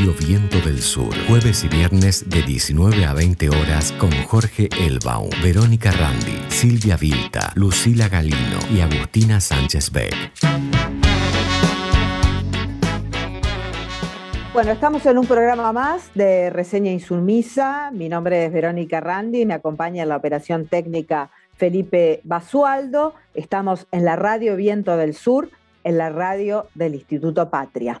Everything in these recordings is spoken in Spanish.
Radio Viento del Sur. Jueves y viernes de 19 a 20 horas con Jorge Elbaum, Verónica Randi, Silvia Vilta, Lucila Galino y Agustina Sánchez Beck. Bueno, estamos en un programa más de Reseña Insumisa. Mi nombre es Verónica Randi, me acompaña en la operación técnica Felipe Basualdo. Estamos en la Radio Viento del Sur, en la radio del Instituto Patria.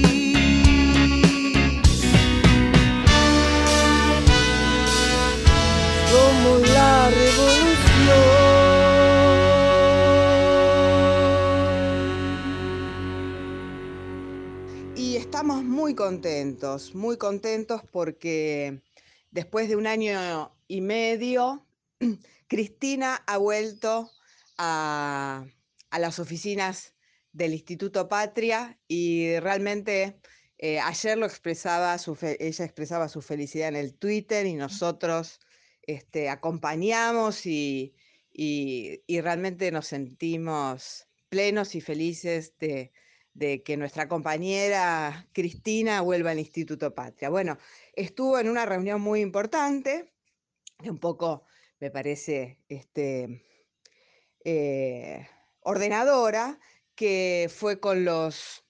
Somos la revolución. estamos muy contentos, muy contentos porque después de un año y medio, Cristina ha vuelto a, las oficinas del Instituto Patria y realmente eh, ayer lo expresaba, ella expresaba su felicidad en el Twitter y nosotros este, acompañamos y, y realmente nos sentimos plenos y felices de de que nuestra compañera Cristina vuelva al Instituto Patria. Bueno, estuvo en una reunión muy importante, un poco me parece este, eh, ordenadora, que fue con los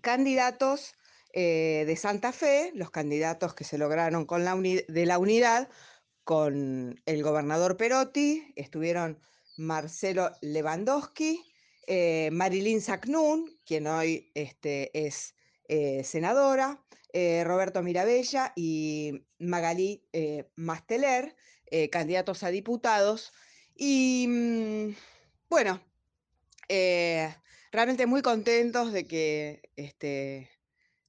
candidatos eh, de Santa Fe, los candidatos que se lograron con la de la unidad, con el gobernador Perotti, estuvieron Marcelo Lewandowski, eh, Marilyn Sacnun, quien hoy este, es eh, senadora, eh, Roberto Mirabella y Magalí Masteler, candidatos a diputados. Y mm, bueno, realmente muy contentos de que, este,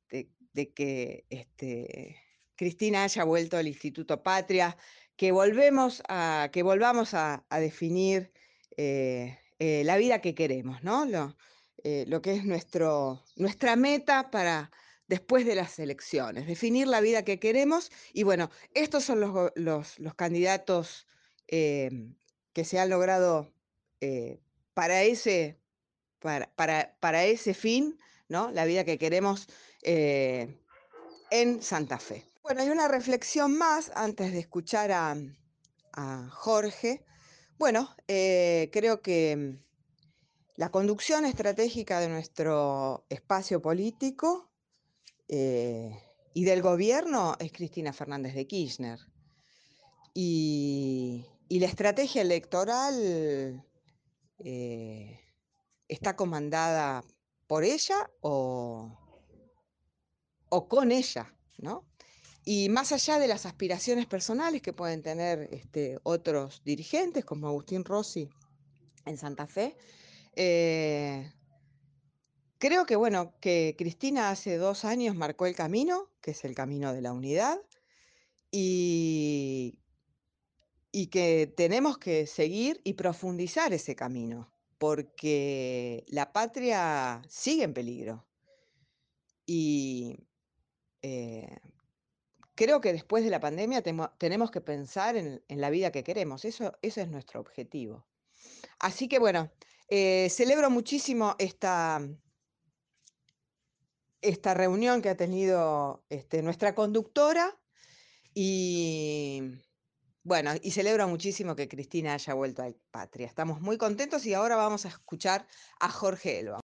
de, que este, Cristina haya vuelto al Instituto Patria, que, volvemos a, que volvamos a, definir eh, la vida que queremos, ¿no? Lo, eh, lo que es nuestro, nuestra meta para después de las elecciones, definir la vida que queremos. Y bueno, estos son los, los, candidatos eh, que se han logrado para, ese, para, para, para, ese fin, ¿no? La vida que queremos en Santa Fe. Bueno, hay una reflexión más antes de escuchar a, Jorge bueno, eh, creo que la conducción estratégica de nuestro espacio político eh, y del gobierno es Cristina Fernández de Kirchner. Y, la estrategia electoral eh, está comandada por ella o, o con ella, ¿no? Y más allá de las aspiraciones personales que pueden tener este, otros dirigentes, como Agustín Rossi en Santa Fe, eh, creo que bueno, que Cristina hace dos años marcó el camino, que es el camino de la unidad, y, y que tenemos que seguir y profundizar ese camino, porque la patria sigue en peligro. Y eh, creo que después de la pandemia tenemos que pensar en, la vida que queremos. Eso, es nuestro objetivo. Así que bueno, eh, celebro muchísimo esta, esta reunión que ha tenido este, nuestra conductora y bueno, y celebro muchísimo que Cristina haya vuelto a Patria. Estamos muy contentos y ahora vamos a escuchar a Jorge Elba.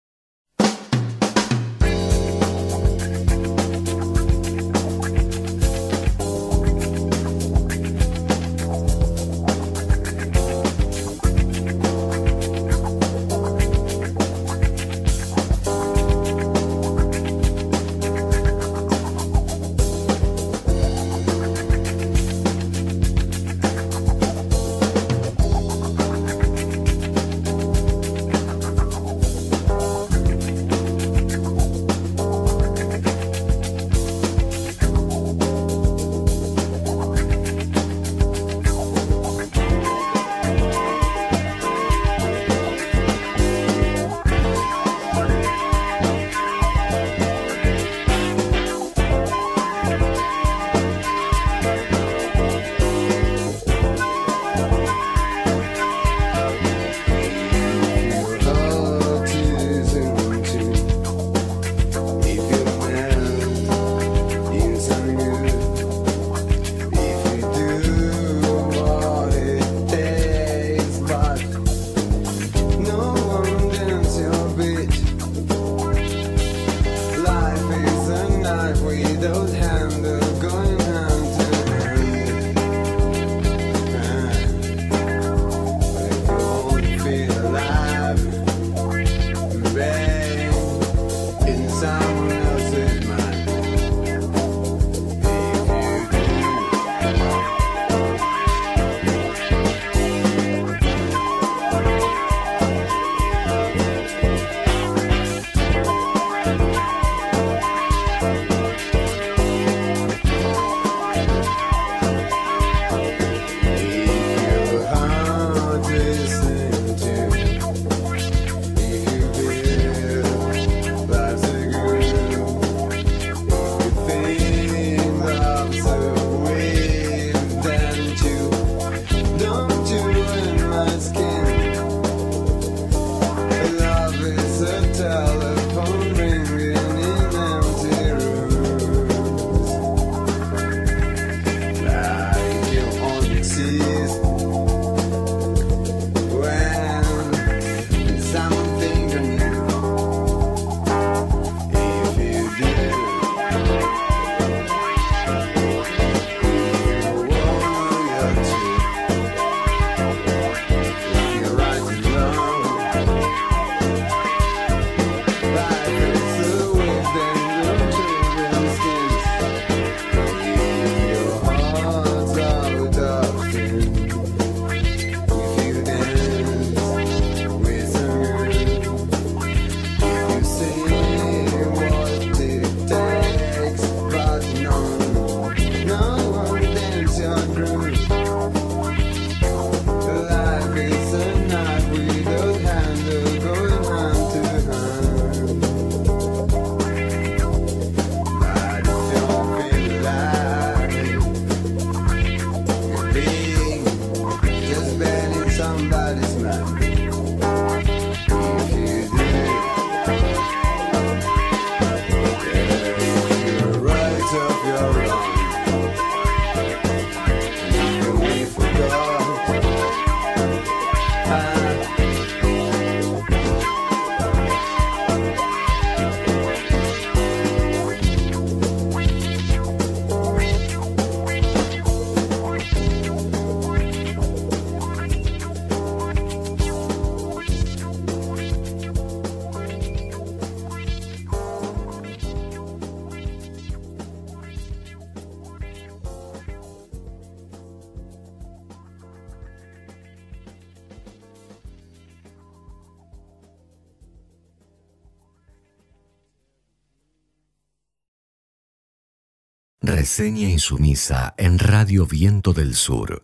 Reseña insumisa en Radio Viento del Sur.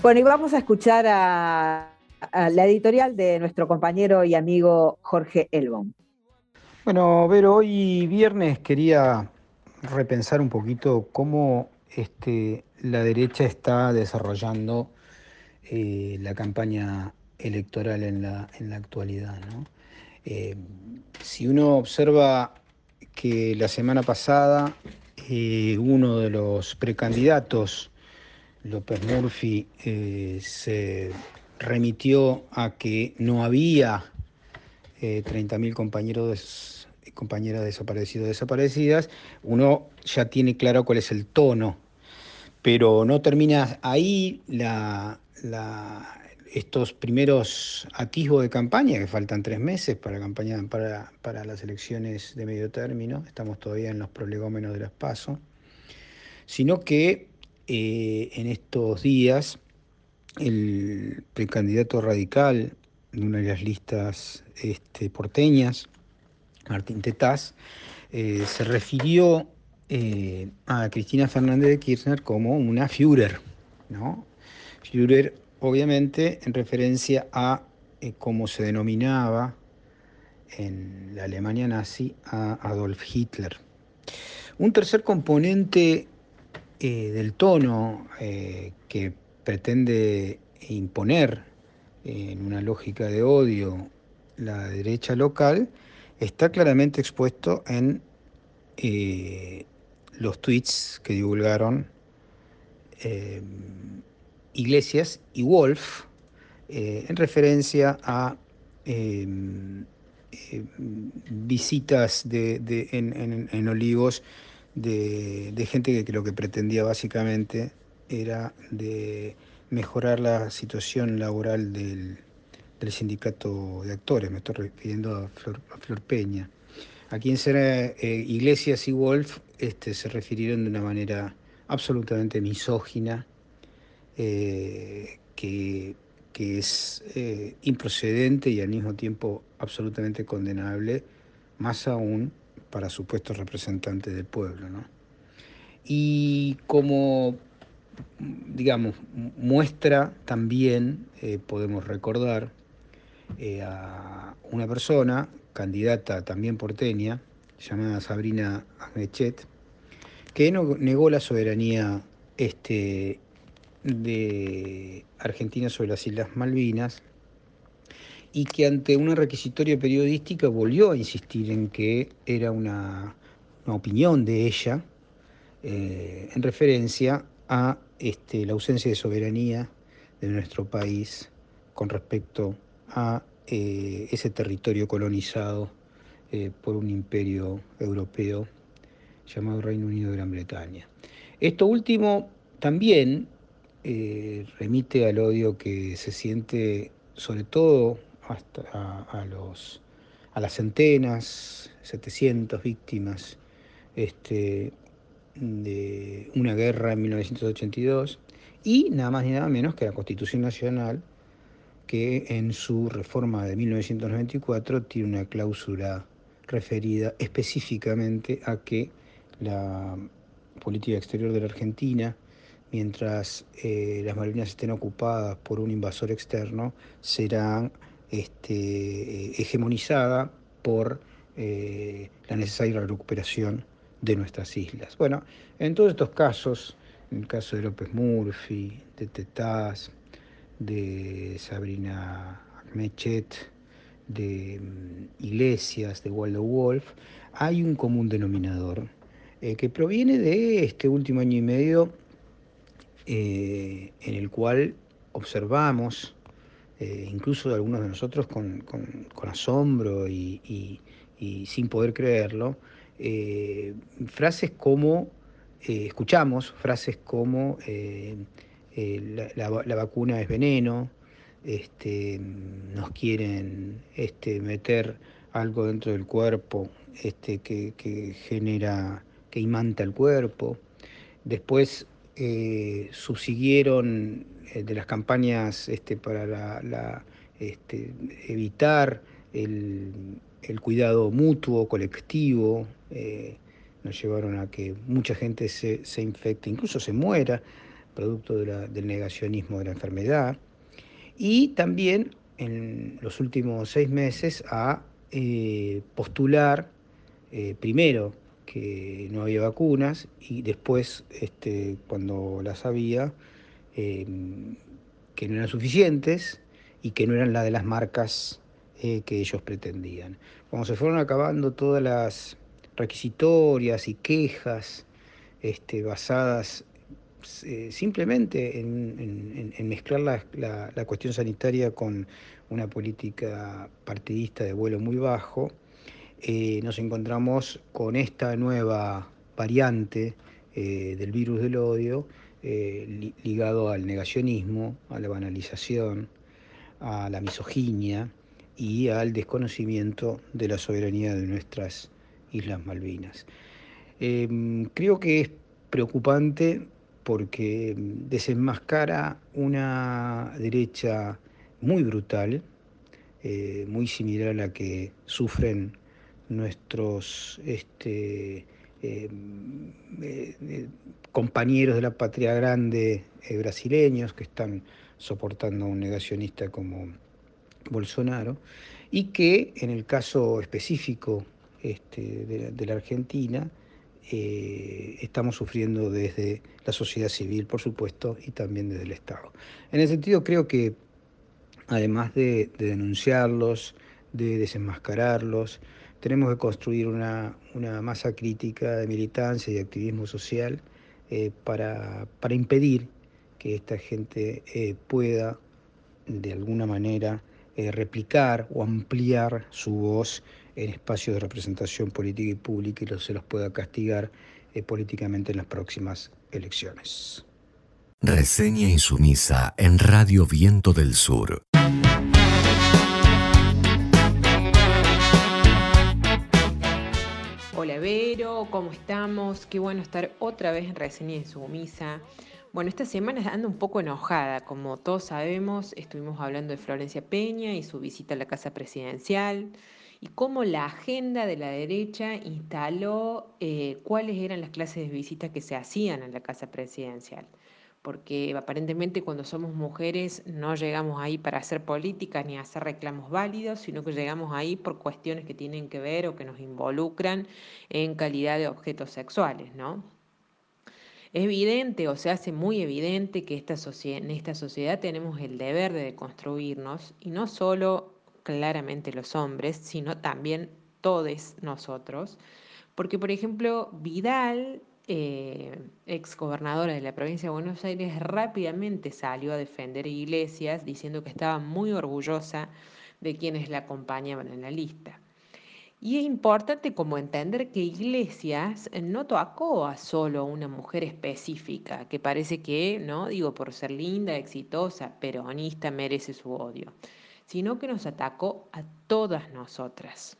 Bueno, y vamos a escuchar a, la editorial de nuestro compañero y amigo Jorge Elbon. Bueno, Vero, hoy viernes quería repensar un poquito cómo este, la derecha está desarrollando eh, la campaña electoral en la, en la actualidad. Eh, si uno observa que la semana pasada eh, uno de los precandidatos, López Murphy, eh, se remitió a que no había 30.000 compañeros compañeras desaparecidos desaparecidas, uno ya tiene claro cuál es el tono, pero no termina ahí la, estos primeros atisbos de campaña, que faltan tres meses para, campaña, para, para las elecciones de medio término, estamos todavía en los prolegómenos de las PASO, sino que eh, en estos días el precandidato radical de una de las listas este, porteñas, Martín Tetaz, eh, se refirió eh, a Cristina Fernández de Kirchner como una Führer, ¿no? Führer obviamente en referencia a eh, cómo se denominaba en la Alemania nazi a Adolf Hitler. Un tercer componente eh, del tono eh, que pretende imponer en una lógica de odio la derecha local está claramente expuesto en los tweets que divulgaron Iglesias y Wolf, eh, en referencia a em, em, visitas en, Olivos de, gente que lo que pretendía básicamente era de mejorar la situación laboral del, sindicato de actores, me estoy refiriendo a Flor, Peña. A quien será eh, Iglesias y Wolf este, se refirieron de una manera absolutamente misógina eh, que, es eh, improcedente y al mismo tiempo absolutamente condenable, más aún para supuestos representantes del pueblo. Y como, digamos, muestra también, eh, podemos recordar a una persona, candidata también porteña, llamada Sabrina Agnechet, que negó la soberanía este, de Argentina sobre las Islas Malvinas y que ante una requisitoria periodística volvió a insistir en que era una, opinión de ella eh, en referencia a este, la ausencia de soberanía de nuestro país con respecto a eh, ese territorio colonizado eh, por un imperio europeo llamado Reino Unido de Gran Bretaña. Esto último también eh, remite al odio que se siente sobre todo hasta a, los, a las centenas, 700 víctimas este, de una guerra en 1982 y nada más ni nada menos que la Constitución Nacional que en su reforma de 1994 tiene una cláusula referida específicamente a que la política exterior de la Argentina mientras eh, las Malvinas estén ocupadas por un invasor externo, será este, hegemonizada por eh, la necesaria recuperación de nuestras islas. Bueno, en todos estos casos, en el caso de López Murphy, de Tetaz, de Sabrina Mechet, de mm, Iglesias, de Waldo Wolf, hay un común denominador eh, que proviene de este último año y medio eh, en el cual observamos, eh, incluso algunos de nosotros con, asombro y, sin poder creerlo, eh, frases como, escuchamos frases como la, vacuna es veneno, este, nos quieren este, meter algo dentro del cuerpo este, que, que genera, que imanta el cuerpo. Después eh, subsiguieron eh, de las campañas este, para este, evitar el, cuidado mutuo, colectivo, eh, nos llevaron a que mucha gente se, infecte, incluso se muera, producto del negacionismo de la enfermedad. Y también en los últimos seis meses a postular, primero, que no había vacunas y después, este, cuando las había, em, que no eran suficientes y que no eran la de las marcas eh, que ellos pretendían. Cuando se fueron acabando todas las requisitorias y quejas este, basadas eh, simplemente en, mezclar la, la, cuestión sanitaria con una política partidista de vuelo muy bajo, eh, nos encontramos con esta nueva variante eh, del virus del odio eh, ligado al negacionismo, a la banalización, a la misoginia y al desconocimiento de la soberanía de nuestras Islas Malvinas. Em, creo que es preocupante porque desenmascara una derecha muy brutal, muy similar a la que sufren nuestros este, em, eh, eh, compañeros de la patria grande eh, brasileños que están soportando a un negacionista como Bolsonaro y que en el caso específico este, de, la, Argentina estamos sufriendo desde la sociedad civil, por supuesto, y también desde el Estado. En ese sentido, creo que además de denunciarlos, de desenmascararlos, tenemos que construir una, masa crítica de militancia y activismo social eh, para, impedir que esta gente eh, pueda de alguna manera eh, replicar o ampliar su voz en espacios de representación política y pública y se los pueda castigar políticamente en las próximas elecciones. Reseña insumisa en Radio Viento del Sur. Hola ¿cómo estamos? Qué bueno estar otra vez en Reseña y Sumisa. Bueno, esta semana ando un poco enojada. Como todos sabemos, estuvimos hablando de Florencia Peña y su visita a la Casa Presidencial y cómo la agenda de la derecha instaló eh, cuáles eran las clases de visita que se hacían en la Casa Presidencial porque aparentemente cuando somos mujeres no llegamos ahí para hacer política ni hacer reclamos válidos, sino que llegamos ahí por cuestiones que tienen que ver o que nos involucran en calidad de objetos sexuales, ¿no? Es evidente o se hace muy evidente que esta en esta sociedad tenemos el deber de construirnos y no solo claramente los hombres, sino también todos nosotros, porque por ejemplo Vidal eh, ex gobernadora de la provincia de Buenos Aires, rápidamente salió a defender a Iglesias diciendo que estaba muy orgullosa de quienes la acompañaban en la lista. Y es importante como entender que Iglesias no tocó a solo una mujer específica, que parece que, no digo por ser linda, exitosa, peronista, merece su odio, sino que nos atacó a todas nosotras.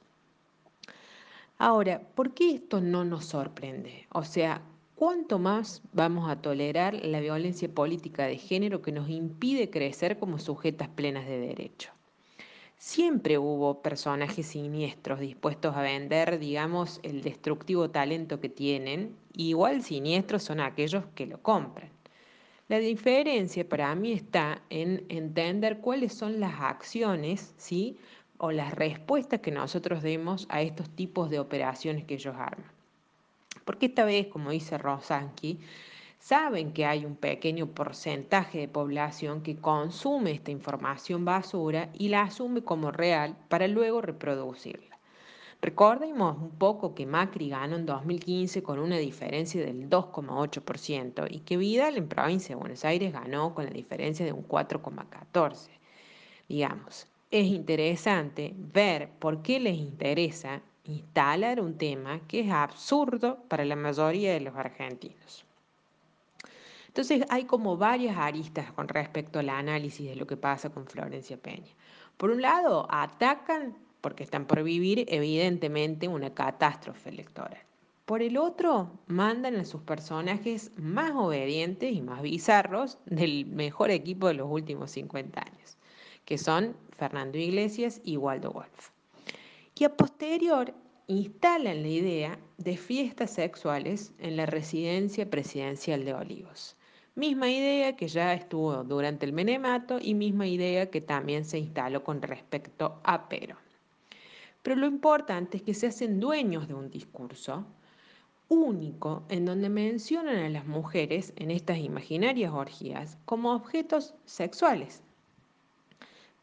Ahora, ¿por qué esto no nos sorprende? O sea, ¿cuánto más vamos a tolerar la violencia política de género que nos impide crecer como sujetas plenas de derecho? Siempre hubo personajes siniestros dispuestos a vender, digamos, el destructivo talento que tienen, igual siniestros son aquellos que lo compran. La diferencia para mí está en entender cuáles son las acciones, ¿sí? O las respuestas que nosotros demos a estos tipos de operaciones que ellos arman. Porque esta vez, como dice Rosanki, saben que hay un pequeño porcentaje de población que consume esta información basura y la asume como real para luego reproducirla. Recordemos un poco que Macri ganó en 2015 con una diferencia del 2,8% y que Vidal en provincia de Buenos Aires ganó con la diferencia de un 4,14%. Digamos, es interesante ver por qué les interesa instalar un tema que es absurdo para la mayoría de los argentinos. Entonces hay como varias aristas con respecto al análisis de lo que pasa con Florencia Peña. Por un lado, atacan porque están por vivir evidentemente una catástrofe electoral. Por el otro, mandan a sus personajes más obedientes y más bizarros del mejor equipo de los últimos 50 años que son Fernando Iglesias y Waldo Wolf. que a posterior instalan la idea de fiestas sexuales en la residencia presidencial de Olivos. Misma idea que ya estuvo durante el menemato y misma idea que también se instaló con respecto a Pero. Pero lo importante es que se hacen dueños de un discurso único en donde mencionan a las mujeres en estas imaginarias orgías como objetos sexuales.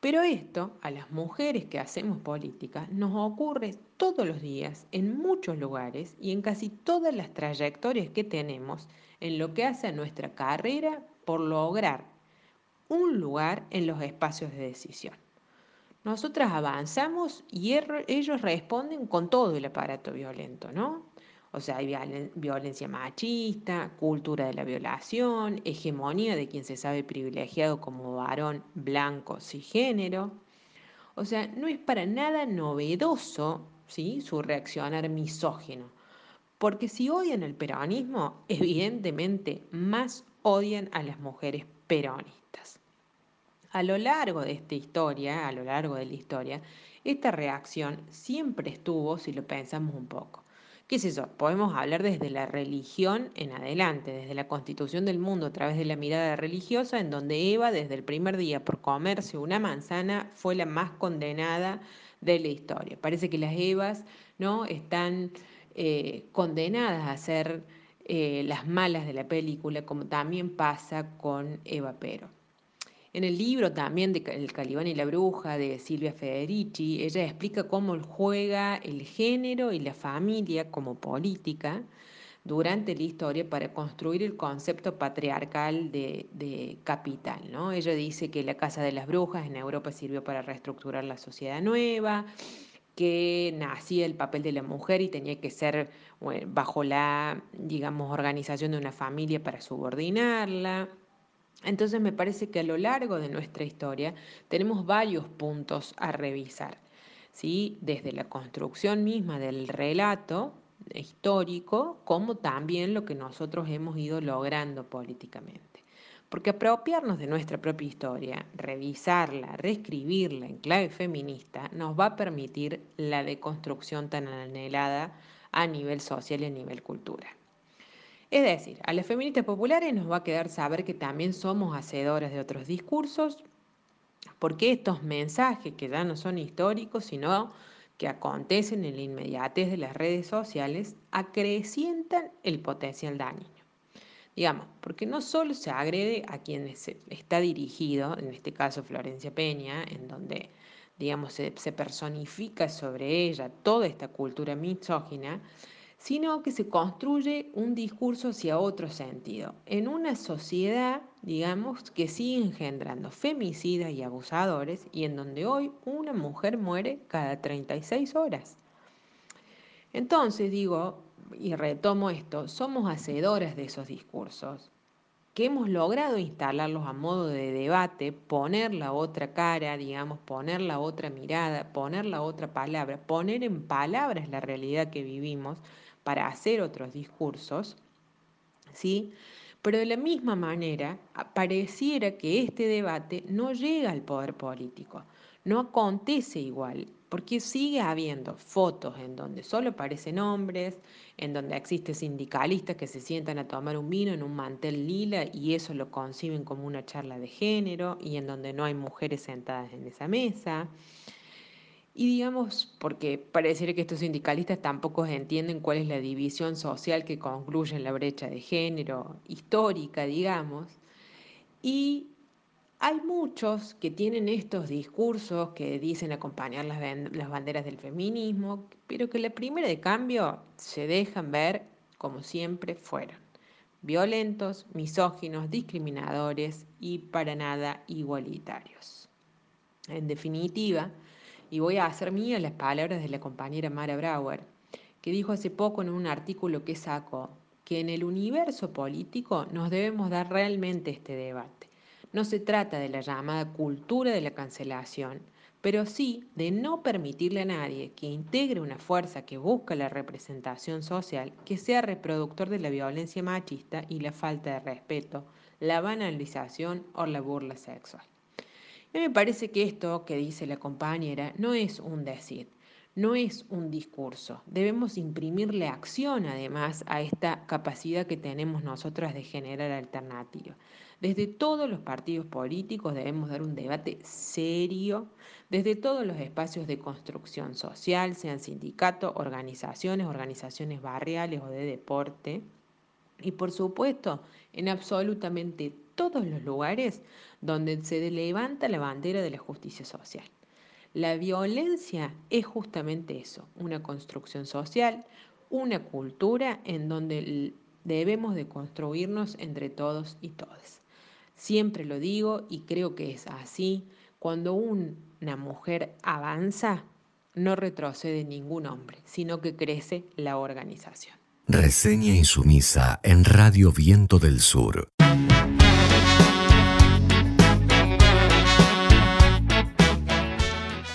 Pero esto, a las mujeres que hacemos política, nos ocurre todos los días, en muchos lugares y en casi todas las trayectorias que tenemos en lo que hace a nuestra carrera por lograr un lugar en los espacios de decisión. Nosotras avanzamos y ellos responden con todo el aparato violento, ¿no? O sea, hay violencia machista, cultura de la violación, hegemonía de quien se sabe privilegiado como varón blanco cisgénero. O sea, no es para nada novedoso ¿sí? su reaccionar misógino. Porque si odian el peronismo, evidentemente más odian a las mujeres peronistas. A lo largo de esta historia, a lo largo de la historia, esta reacción siempre estuvo, si lo pensamos un poco. ¿Qué es eso? Podemos hablar desde la religión en adelante, desde la constitución del mundo a través de la mirada religiosa, en donde Eva desde el primer día por comerse una manzana fue la más condenada de la historia. Parece que las Evas ¿no? están eh, condenadas a ser eh, las malas de la película, como también pasa con Eva Pero. En el libro también de El Calibán y la Bruja de Silvia Federici, ella explica cómo juega el género y la familia como política durante la historia para construir el concepto patriarcal de, capital. ¿no? Ella dice que la Casa de las Brujas en Europa sirvió para reestructurar la sociedad nueva, que nacía el papel de la mujer y tenía que ser bajo la, digamos, organización de una familia para subordinarla entonces me parece que a lo largo de nuestra historia tenemos varios puntos a revisar, ¿sí? desde la construcción misma del relato histórico, como también lo que nosotros hemos ido logrando políticamente. Porque apropiarnos de nuestra propia historia, revisarla, reescribirla en clave feminista, nos va a permitir la deconstrucción tan anhelada a nivel social y a nivel cultural. Es decir, a las feministas populares nos va a quedar saber que también somos hacedoras de otros discursos, porque estos mensajes que ya no son históricos, sino que acontecen en la inmediatez de las redes sociales, acrecientan el potencial dañino. Digamos, porque no solo se agrede a quien está dirigido, en este caso Florencia Peña, en donde digamos, se, se personifica sobre ella toda esta cultura misógina, sino que se construye un discurso hacia otro sentido, en una sociedad, digamos, que sigue engendrando femicidas y abusadores y en donde hoy una mujer muere cada 36 horas. Entonces digo, y retomo esto, somos hacedoras de esos discursos, que hemos logrado instalarlos a modo de debate, poner la otra cara, digamos, poner la otra mirada, poner la otra palabra, poner en palabras la realidad que vivimos, para hacer otros discursos, ¿sí? Pero de la misma manera, pareciera que este debate no llega al poder político, no acontece igual, porque sigue habiendo fotos en donde solo aparecen hombres, en donde existen sindicalistas que se sientan a tomar un vino en un mantel lila y eso lo conciben como una charla de género, y en donde no hay mujeres sentadas en esa mesa. Y digamos, porque pareciera que estos sindicalistas tampoco entienden cuál es la división social que concluye en la brecha de género histórica, digamos. Y hay muchos que tienen estos discursos que dicen acompañar las, las banderas del feminismo, pero que la primera de cambio se dejan ver como siempre fueron. Violentos, misóginos, discriminadores y para nada igualitarios. En definitiva, y voy a hacer mías las palabras de la compañera Mara Brauer, que dijo hace poco en un artículo que sacó que en el universo político nos debemos dar realmente este debate. No se trata de la llamada cultura de la cancelación, pero sí de no permitirle a nadie que integre una fuerza que busca la representación social que sea reproductor de la violencia machista y la falta de respeto, la banalización o la burla sexual. A mí me parece que esto que dice la compañera no es un decir, no es un discurso. Debemos imprimirle acción además a esta capacidad que tenemos nosotras de generar alternativas. Desde todos los partidos políticos debemos dar un debate serio, desde todos los espacios de construcción social, sean sindicatos, organizaciones, organizaciones barriales o de deporte. Y por supuesto, en absolutamente todos los lugares donde se levanta la bandera de la justicia social. La violencia es justamente eso, una construcción social, una cultura en donde debemos de construirnos entre todos y todas. Siempre lo digo y creo que es así, cuando una mujer avanza, no retrocede ningún hombre, sino que crece la organización. Reseña insumisa en Radio Viento del Sur.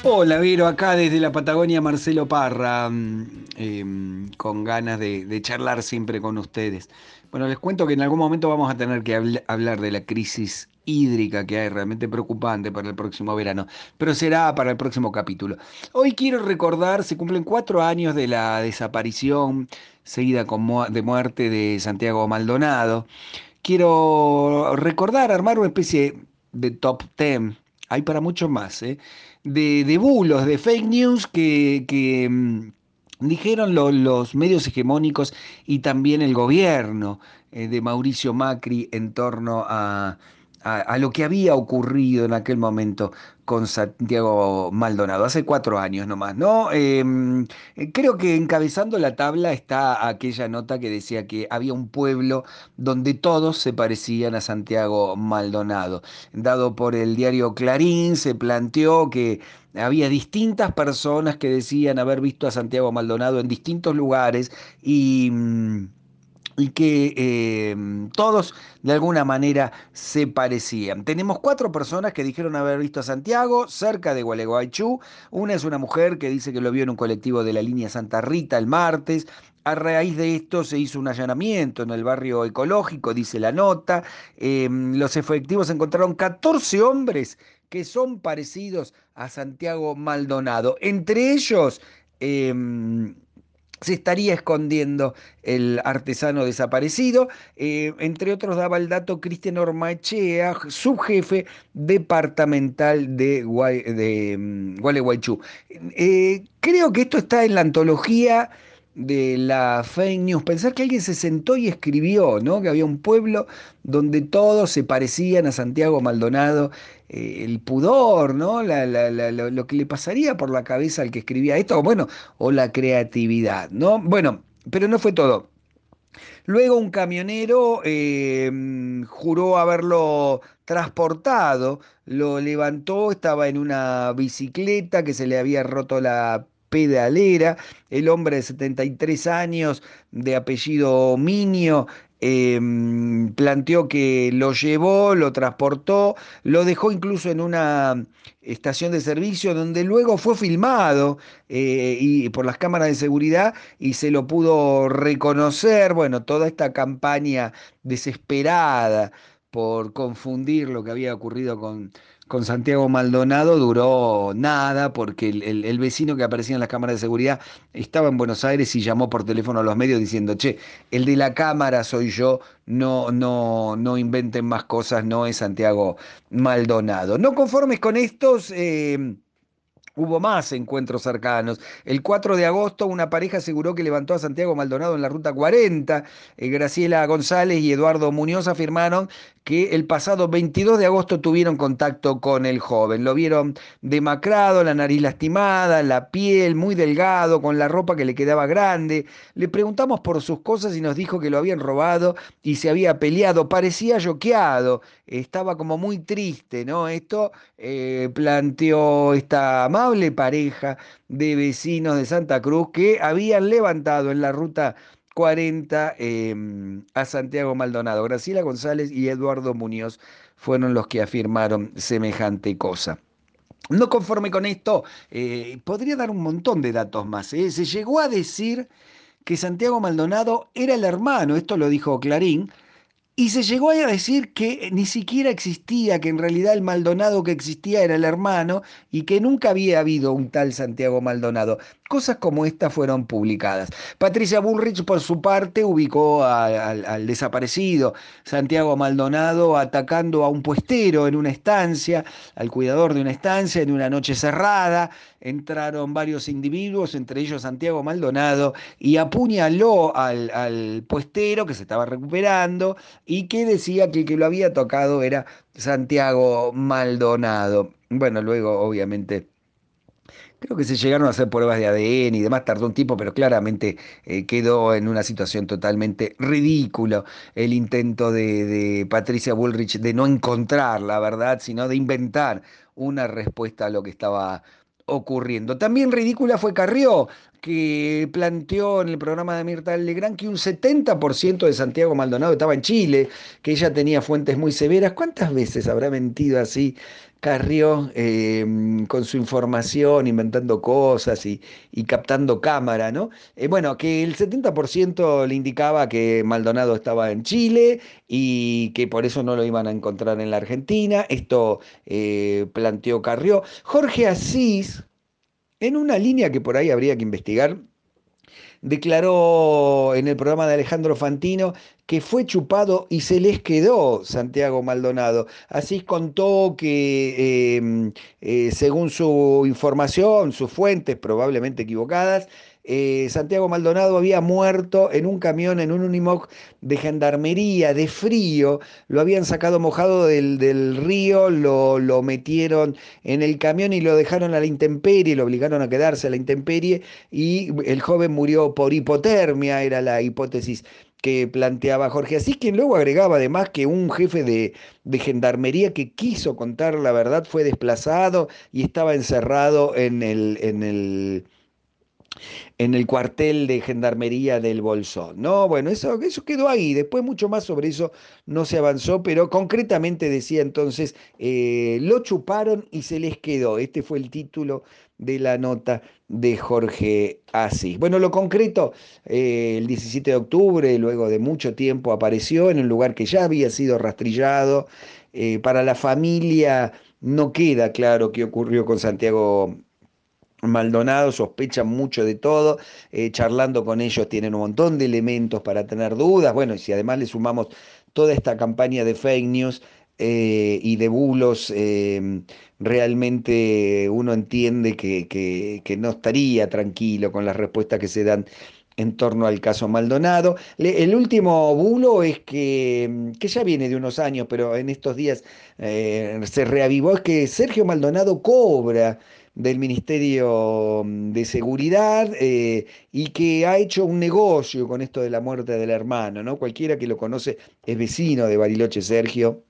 Hola, Vero, acá desde la Patagonia, Marcelo Parra, mm, em, con ganas de, charlar siempre con ustedes. Bueno, les cuento que en algún momento vamos a tener que hablar de la crisis hídrica que hay, realmente preocupante para el próximo verano, pero será para el próximo capítulo. Hoy quiero recordar, se cumplen cuatro años de la desaparición seguida de muerte de Santiago Maldonado. Quiero recordar, armar una especie de top ten, hay para mucho más, ¿eh? De, bulos, de fake news que, mm, dijeron los medios hegemónicos y también el gobierno eh, de Mauricio Macri en torno a a, lo que había ocurrido en aquel momento con Santiago Maldonado, hace cuatro años nomás, ¿no? Em, creo que encabezando la tabla está aquella nota que decía que había un pueblo donde todos se parecían a Santiago Maldonado. Dado por el diario Clarín, se planteó que había distintas personas que decían haber visto a Santiago Maldonado en distintos lugares y mm, y que em, todos de alguna manera se parecían. Tenemos cuatro personas que dijeron haber visto a Santiago cerca de Gualeguaychú. Una es una mujer que dice que lo vio en un colectivo de la línea Santa Rita el martes. A raíz de esto se hizo un allanamiento en el barrio ecológico, dice la nota. Em, los efectivos encontraron 14 hombres que son parecidos a Santiago Maldonado. Entre ellos... Em, se estaría escondiendo el artesano desaparecido. Eh, entre otros daba el dato Cristian Ormachea, subjefe departamental de, de mm, Gualeguaychú. Eh, creo que esto está en la antología de la fake news, pensar que alguien se sentó y escribió, ¿no? Que había un pueblo donde todos se parecían a Santiago Maldonado, eh, el pudor, ¿no? lo, que le pasaría por la cabeza al que escribía esto, bueno, o la creatividad, ¿no? Bueno, pero no fue todo. Luego un camionero eh, juró haberlo transportado, lo levantó, estaba en una bicicleta que se le había roto la pedalera, el hombre de 73 años, de apellido Minio, em, planteó que lo llevó, lo transportó, lo dejó incluso en una estación de servicio donde luego fue filmado eh, y por las cámaras de seguridad y se lo pudo reconocer, bueno, toda esta campaña desesperada por confundir lo que había ocurrido con, con Santiago Maldonado duró nada porque el, vecino que aparecía en las cámaras de seguridad estaba en Buenos Aires y llamó por teléfono a los medios diciendo, che, el de la cámara soy yo, no, no, no inventen más cosas, no es Santiago Maldonado. No conformes con estos... Eh, Hubo más encuentros cercanos. El 4 de agosto una pareja aseguró que levantó a Santiago Maldonado en la ruta 40. Eh, Graciela González y Eduardo Muñoz afirmaron que el pasado 22 de agosto tuvieron contacto con el joven. Lo vieron demacrado, la nariz lastimada, la piel muy delgado, con la ropa que le quedaba grande. Le preguntamos por sus cosas y nos dijo que lo habían robado y se había peleado. Parecía yoqueado, estaba como muy triste, ¿no? Esto eh, planteó esta amable pareja de vecinos de Santa Cruz que habían levantado en la ruta 40 em, a Santiago Maldonado. Graciela González y Eduardo Muñoz fueron los que afirmaron semejante cosa. No conforme con esto, eh, podría dar un montón de datos más. ¿eh? Se llegó a decir que Santiago Maldonado era el hermano, esto lo dijo Clarín, y se llegó a decir que ni siquiera existía, que en realidad el Maldonado que existía era el hermano y que nunca había habido un tal Santiago Maldonado. Cosas como esta fueron publicadas. Patricia Bullrich, por su parte, ubicó al desaparecido Santiago Maldonado atacando a un puestero en una estancia, al cuidador de una estancia, en una noche cerrada. Entraron varios individuos, entre ellos Santiago Maldonado, y apuñaló al, al puestero que se estaba recuperando y que decía que el que lo había tocado era Santiago Maldonado. Bueno, luego obviamente Creo que se llegaron a hacer pruebas de ADN y demás, tardó un tiempo, pero claramente eh, quedó en una situación totalmente ridícula el intento de, de, Patricia Bullrich de no encontrar la verdad, sino de inventar una respuesta a lo que estaba ocurriendo. También ridícula fue Carrió, que planteó en el programa de Mirta Legrand que un 70% de Santiago Maldonado estaba en Chile, que ella tenía fuentes muy severas. ¿Cuántas veces habrá mentido así Carrió em, con su información, inventando cosas y, captando cámara, ¿no? Eh, bueno, que el 70% le indicaba que Maldonado estaba en Chile y que por eso no lo iban a encontrar en la Argentina. Esto eh, planteó Carrió. Jorge Asís, en una línea que por ahí habría que investigar, declaró en el programa de Alejandro Fantino que fue chupado y se les quedó Santiago Maldonado. Así contó que, em, eh, según su información, sus fuentes probablemente equivocadas, eh, Santiago Maldonado había muerto en un camión, en un Unimog de gendarmería, de frío, lo habían sacado mojado del, río, lo, lo, metieron en el camión y lo dejaron a la intemperie, lo obligaron a quedarse a la intemperie y el joven murió por hipotermia, era la hipótesis que planteaba Jorge. Así, quien luego agregaba además que un jefe de, de, gendarmería que quiso contar la verdad fue desplazado y estaba encerrado en el, en el en el cuartel de gendarmería del Bolsón. No, bueno, eso, eso quedó ahí. Después mucho más sobre eso no se avanzó, pero concretamente decía entonces, eh, lo chuparon y se les quedó. Este fue el título de la nota de Jorge Asís. Bueno, lo concreto, eh, el 17 de octubre, luego de mucho tiempo, apareció en un lugar que ya había sido rastrillado. Eh, para la familia no queda claro qué ocurrió con Santiago Maldonado sospechan mucho de todo, eh, charlando con ellos tienen un montón de elementos para tener dudas, bueno, y si además le sumamos toda esta campaña de fake news eh, y de bulos, em, realmente uno entiende que, que, no estaría tranquilo con las respuestas que se dan en torno al caso Maldonado. el último bulo es que, que, ya viene de unos años, pero en estos días eh, se reavivó, es que Sergio Maldonado cobra del Ministerio mm, de Seguridad eh, y que ha hecho un negocio con esto de la muerte del hermano, ¿no? Cualquiera que lo conoce es vecino de Bariloche Sergio.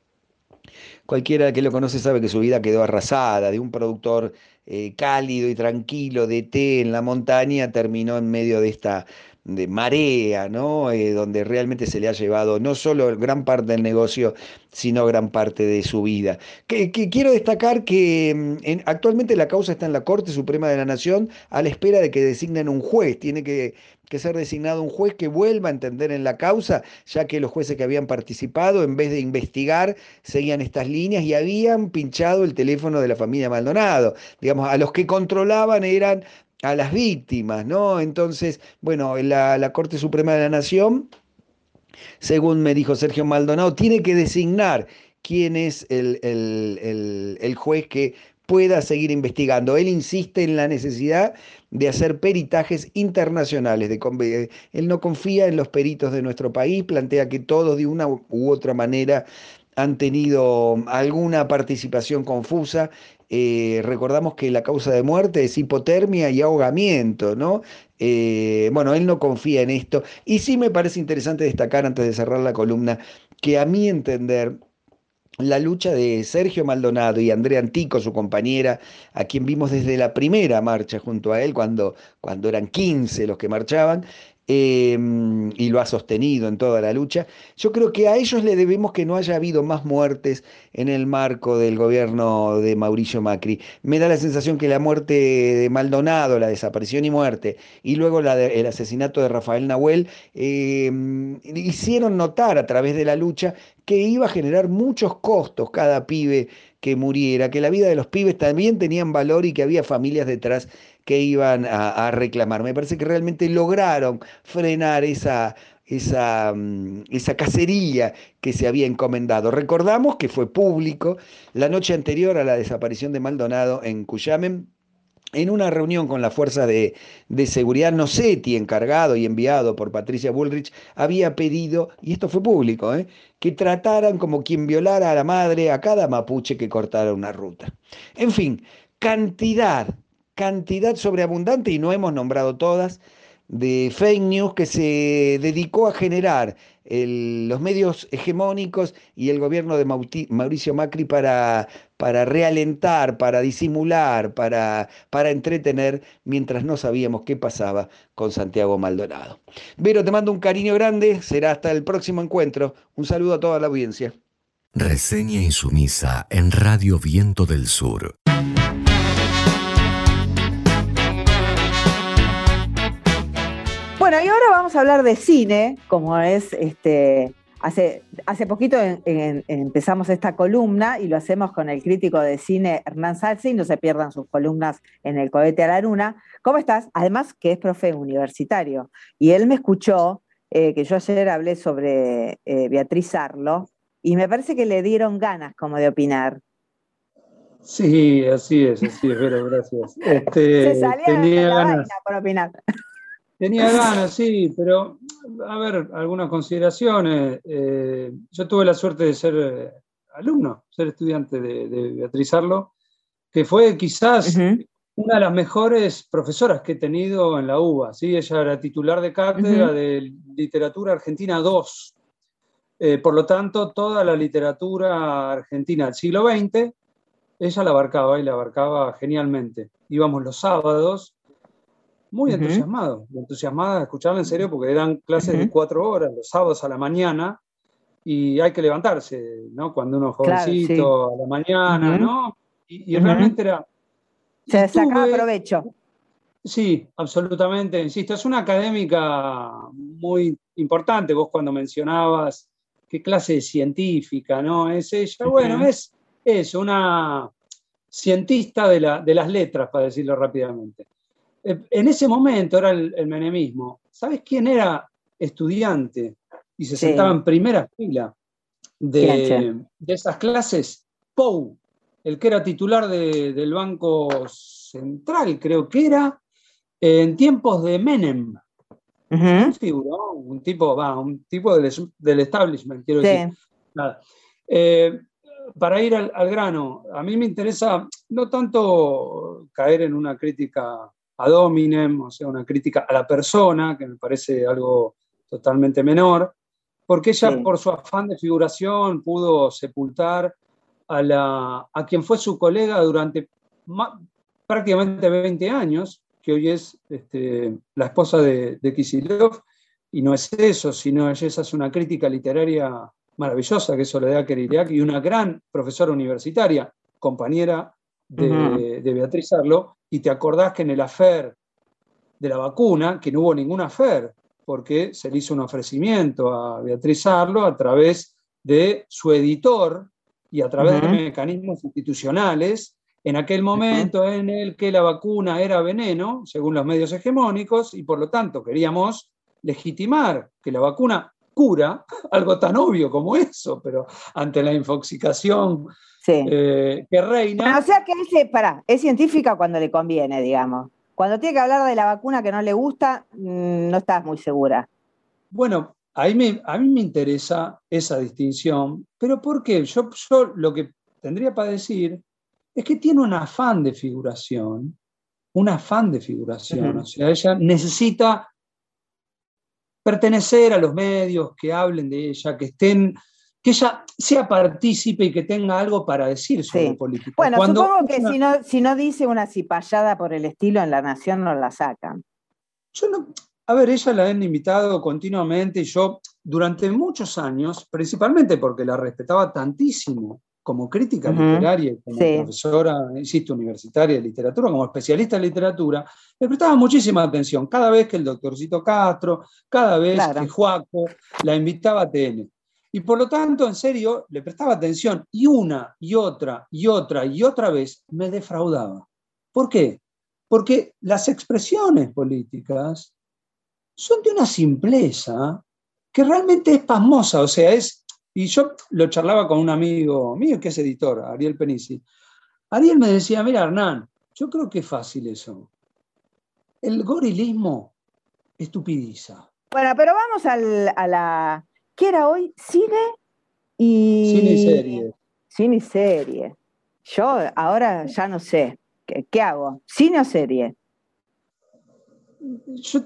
Cualquiera que lo conoce sabe que su vida quedó arrasada, de un productor eh, cálido y tranquilo de té en la montaña, terminó en medio de esta de marea, ¿no? Eh, donde realmente se le ha llevado no solo gran parte del negocio, sino gran parte de su vida. Que, quiero destacar que mm, actualmente la causa está en la Corte Suprema de la Nación a la espera de que designen un juez. Tiene que, que ser designado un juez que vuelva a entender en la causa, ya que los jueces que habían participado, en vez de investigar, seguían estas líneas y habían pinchado el teléfono de la familia Maldonado. Digamos, a los que controlaban eran a las víctimas, ¿no? Entonces, bueno, la, la Corte Suprema de la Nación, según me dijo Sergio Maldonado, tiene que designar quién es el, el, el, juez que pueda seguir investigando. Él insiste en la necesidad de hacer peritajes internacionales. De, él no confía en los peritos de nuestro país, plantea que todos de una u otra manera han tenido alguna participación confusa eh, recordamos que la causa de muerte es hipotermia y ahogamiento, ¿no? Eh, bueno, él no confía en esto. Y sí me parece interesante destacar, antes de cerrar la columna, que a mi entender, la lucha de Sergio Maldonado y Andrea Antico, su compañera, a quien vimos desde la primera marcha junto a él, cuando, cuando eran 15 los que marchaban, em, y lo ha sostenido en toda la lucha. Yo creo que a ellos le debemos que no haya habido más muertes en el marco del gobierno de Mauricio Macri. Me da la sensación que la muerte de Maldonado, la desaparición y muerte, y luego el asesinato de Rafael Nahuel, em, hicieron notar a través de la lucha que iba a generar muchos costos cada pibe que muriera, que la vida de los pibes también tenían valor y que había familias detrás que iban a, reclamar. Me parece que realmente lograron frenar esa, esa, mm, esa, cacería que se había encomendado. Recordamos que fue público la noche anterior a la desaparición de Maldonado en Cuyamen. En una reunión con la Fuerza de, de Seguridad, Nocetti, encargado y enviado por Patricia Bullrich, había pedido, y esto fue público, ¿eh? que trataran como quien violara a la madre a cada mapuche que cortara una ruta. En fin, cantidad, cantidad sobreabundante, y no hemos nombrado todas, de fake news que se dedicó a generar los medios hegemónicos y el gobierno de Mauricio Macri para, para realentar, para disimular, para, para entretener, mientras no sabíamos qué pasaba con Santiago Maldonado. Vero, te mando un cariño grande, será hasta el próximo encuentro. Un saludo a toda la audiencia. Reseña insumisa en Radio Viento del Sur. Bueno, y ahora vamos a hablar de cine, como es este. Hace, hace poquito empezamos esta columna y lo hacemos con el crítico de cine Hernán Salsi, no se pierdan sus columnas en el cohete a la luna. ¿Cómo estás? Además que es profe universitario. Y él me escuchó, eh, que yo ayer hablé sobre eh, Beatriz Arlo, y me parece que le dieron ganas como de opinar. Sí, así es, así es, pero gracias. Este, se salía tenía de la ganas. por opinar. Tenía ganas, sí, pero a ver, algunas consideraciones. Eh, yo tuve la suerte de ser eh, alumno, ser estudiante de, Beatriz Arlo, que fue quizás una de las mejores profesoras que he tenido en la UBA. ¿sí? Ella era titular de cátedra de Literatura Argentina II. Eh, por lo tanto, toda la literatura argentina del siglo XX, ella la abarcaba y la abarcaba genialmente. Íbamos los sábados muy entusiasmado, entusiasmada de escucharla en serio porque eran clases de cuatro horas los sábados a la mañana y hay que levantarse, ¿no? Cuando uno es jovencito, a la mañana, ¿no? Y, realmente era... Se sacaba provecho. Sí, absolutamente. Insisto, es una académica muy importante. Vos cuando mencionabas qué clase de científica, ¿no? Es ella. Bueno, es, es una cientista de, la, de las letras, para decirlo rápidamente. Eh, en ese momento era el, menemismo. ¿Sabes quién era estudiante y se sentaba en primera fila de, esas clases? Pou, el que era titular del Banco Central, creo que era, en tiempos de Menem. un, tipo, un tipo del, establishment, quiero decir. Eh, para ir al, grano, a mí me interesa no tanto caer en una crítica ad hominem, o sea, una crítica a la persona, que me parece algo totalmente menor, porque ella por su afán de figuración pudo sepultar a, la, a quien fue su colega durante prácticamente 20 años, que hoy es este, la esposa de, de Kisilov, y no es eso, sino ella es una crítica literaria maravillosa, que es Soledad Keriliak, y una gran profesora universitaria, compañera de, de Beatriz Arlo, y te acordás que en el afer de la vacuna, que no hubo ningún afer, porque se le hizo un ofrecimiento a Beatriz Arlo a través de su editor y a través de mecanismos institucionales, en aquel momento en el que la vacuna era veneno, según los medios hegemónicos, y por lo tanto queríamos legitimar que la vacuna algo tan obvio como eso, pero ante la infoxicación eh, que reina. o sea que él para, es científica cuando le conviene, digamos. Cuando tiene que hablar de la vacuna que no le gusta, mm, no estás muy segura. Bueno, ahí me, a mí me interesa esa distinción, pero ¿por qué? Yo, yo lo que tendría para decir es que tiene un afán de figuración, un afán de figuración, o sea, ella necesita pertenecer a los medios, que hablen de ella, que estén que ella sea partícipe y que tenga algo para decir sobre política. Bueno, supongo que si, no, si no dice una cipallada por el estilo en La Nación no la sacan. Yo no, A ver, ella la han invitado continuamente y yo durante muchos años, principalmente porque la respetaba tantísimo como crítica literaria, como profesora, insisto, universitaria de literatura, como especialista en literatura, le prestaba muchísima atención cada vez que el doctorcito Castro, cada vez que Juaco la invitaba a TN. Y por lo tanto, en serio, le prestaba atención y una y otra y otra y otra vez me defraudaba. ¿Por qué? Porque las expresiones políticas son de una simpleza que realmente es pasmosa, o sea, es, y yo lo charlaba con un amigo mío que es editor, Ariel Penisi. Ariel me decía, mira Hernán, yo creo que es fácil eso. El gorilismo estupidiza. Bueno, pero vamos a la, ¿Qué era hoy? Cine y. Cine y serie. Cine y serie. Yo ahora ya no sé. ¿Qué, hago? ¿Cine o serie? Yo,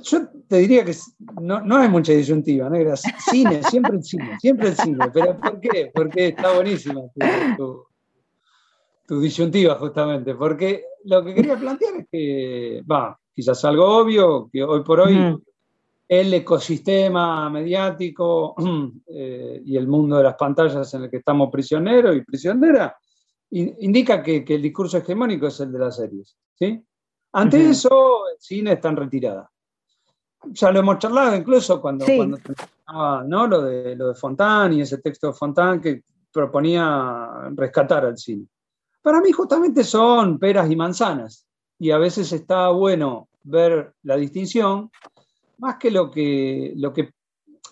te diría que no, hay mucha disyuntiva, ¿no? cine, siempre el cine, siempre el cine. ¿Pero por qué? Porque está buenísima tu, disyuntiva, justamente. Porque lo que quería plantear es que, va, quizás algo obvio, que hoy por hoy el ecosistema mediático eh, y el mundo de las pantallas en el que estamos prisioneros y prisioneras indica que, el discurso hegemónico es el de las series. ¿sí? Ante eso, el cine está en retirada. Ya lo hemos charlado incluso cuando, ¿no? lo, de, lo de Fontán y ese texto de Fontán que proponía rescatar al cine. Para mí justamente son peras y manzanas y a veces está bueno ver la distinción más que lo que, lo que